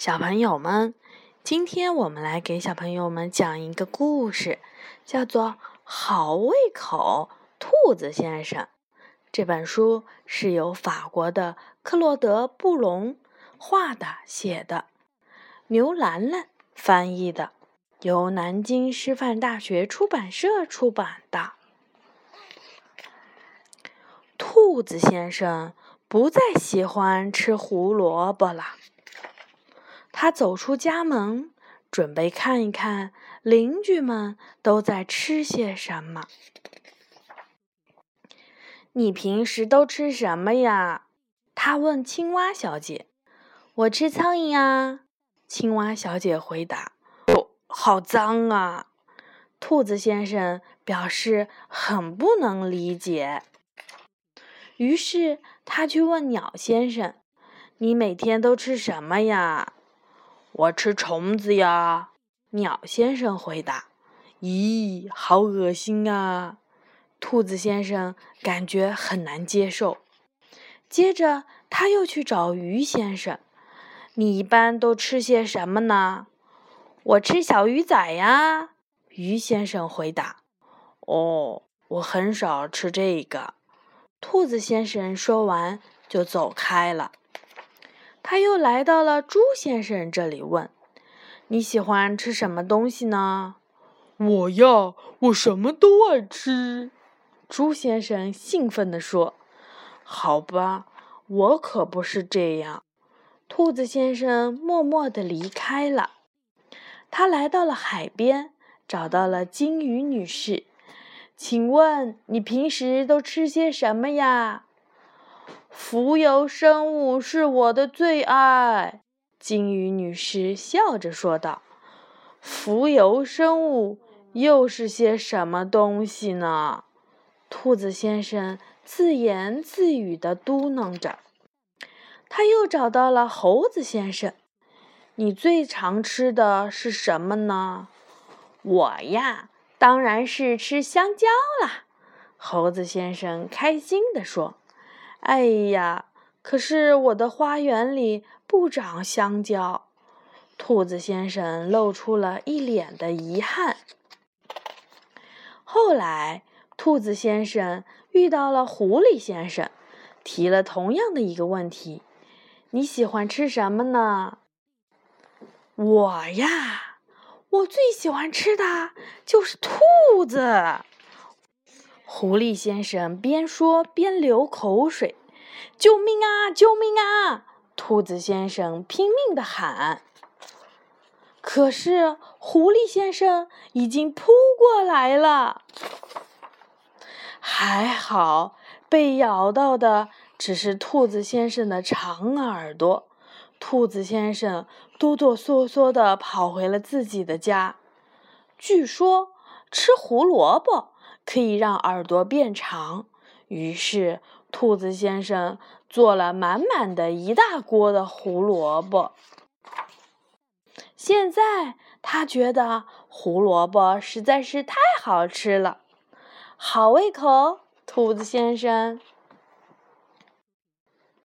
小朋友们，今天我们来给小朋友们讲一个故事，叫做《好胃口兔子先生》。这本书是由法国的克洛德·布隆画的、写的，牛兰兰翻译的，由南京师范大学出版社出版的。兔子先生不再喜欢吃胡萝卜了。他走出家门，准备看一看邻居们都在吃些什么。你平时都吃什么呀？他问青蛙小姐。我吃苍蝇啊！青蛙小姐回答。哟，好脏啊！兔子先生表示很不能理解。于是他去问鸟先生：“你每天都吃什么呀？”我吃虫子呀，鸟先生回答。咦，好恶心啊！兔子先生感觉很难接受。接着，他又去找鱼先生。你一般都吃些什么呢？我吃小鱼仔呀，鱼先生回答。哦，我很少吃这个。兔子先生说完就走开了。他又来到了猪先生这里，问：“你喜欢吃什么东西呢？”“我呀，我什么都爱吃。”猪先生兴奋地说。“好吧，我可不是这样。”兔子先生默默地离开了。他来到了海边，找到了金鱼女士。“请问你平时都吃些什么呀？”浮游生物是我的最爱，金鱼女士笑着说道。“浮游生物又是些什么东西呢？”兔子先生自言自语地嘟囔着。他又找到了猴子先生：“你最常吃的是什么呢？”“我呀，当然是吃香蕉啦！”猴子先生开心地说。哎呀！可是我的花园里不长香蕉。兔子先生露出了一脸的遗憾。后来，兔子先生遇到了狐狸先生，提了同样的一个问题：“你喜欢吃什么呢？”“我呀，我最喜欢吃的就是兔子。”狐狸先生边说边流口水：“救命啊！救命啊！”兔子先生拼命地喊。可是狐狸先生已经扑过来了。还好，被咬到的只是兔子先生的长耳朵。兔子先生哆哆嗦嗦地跑回了自己的家。据说吃胡萝卜。可以让耳朵变长，于是兔子先生做了满满的一大锅的胡萝卜。现在他觉得胡萝卜实在是太好吃了，好胃口，兔子先生。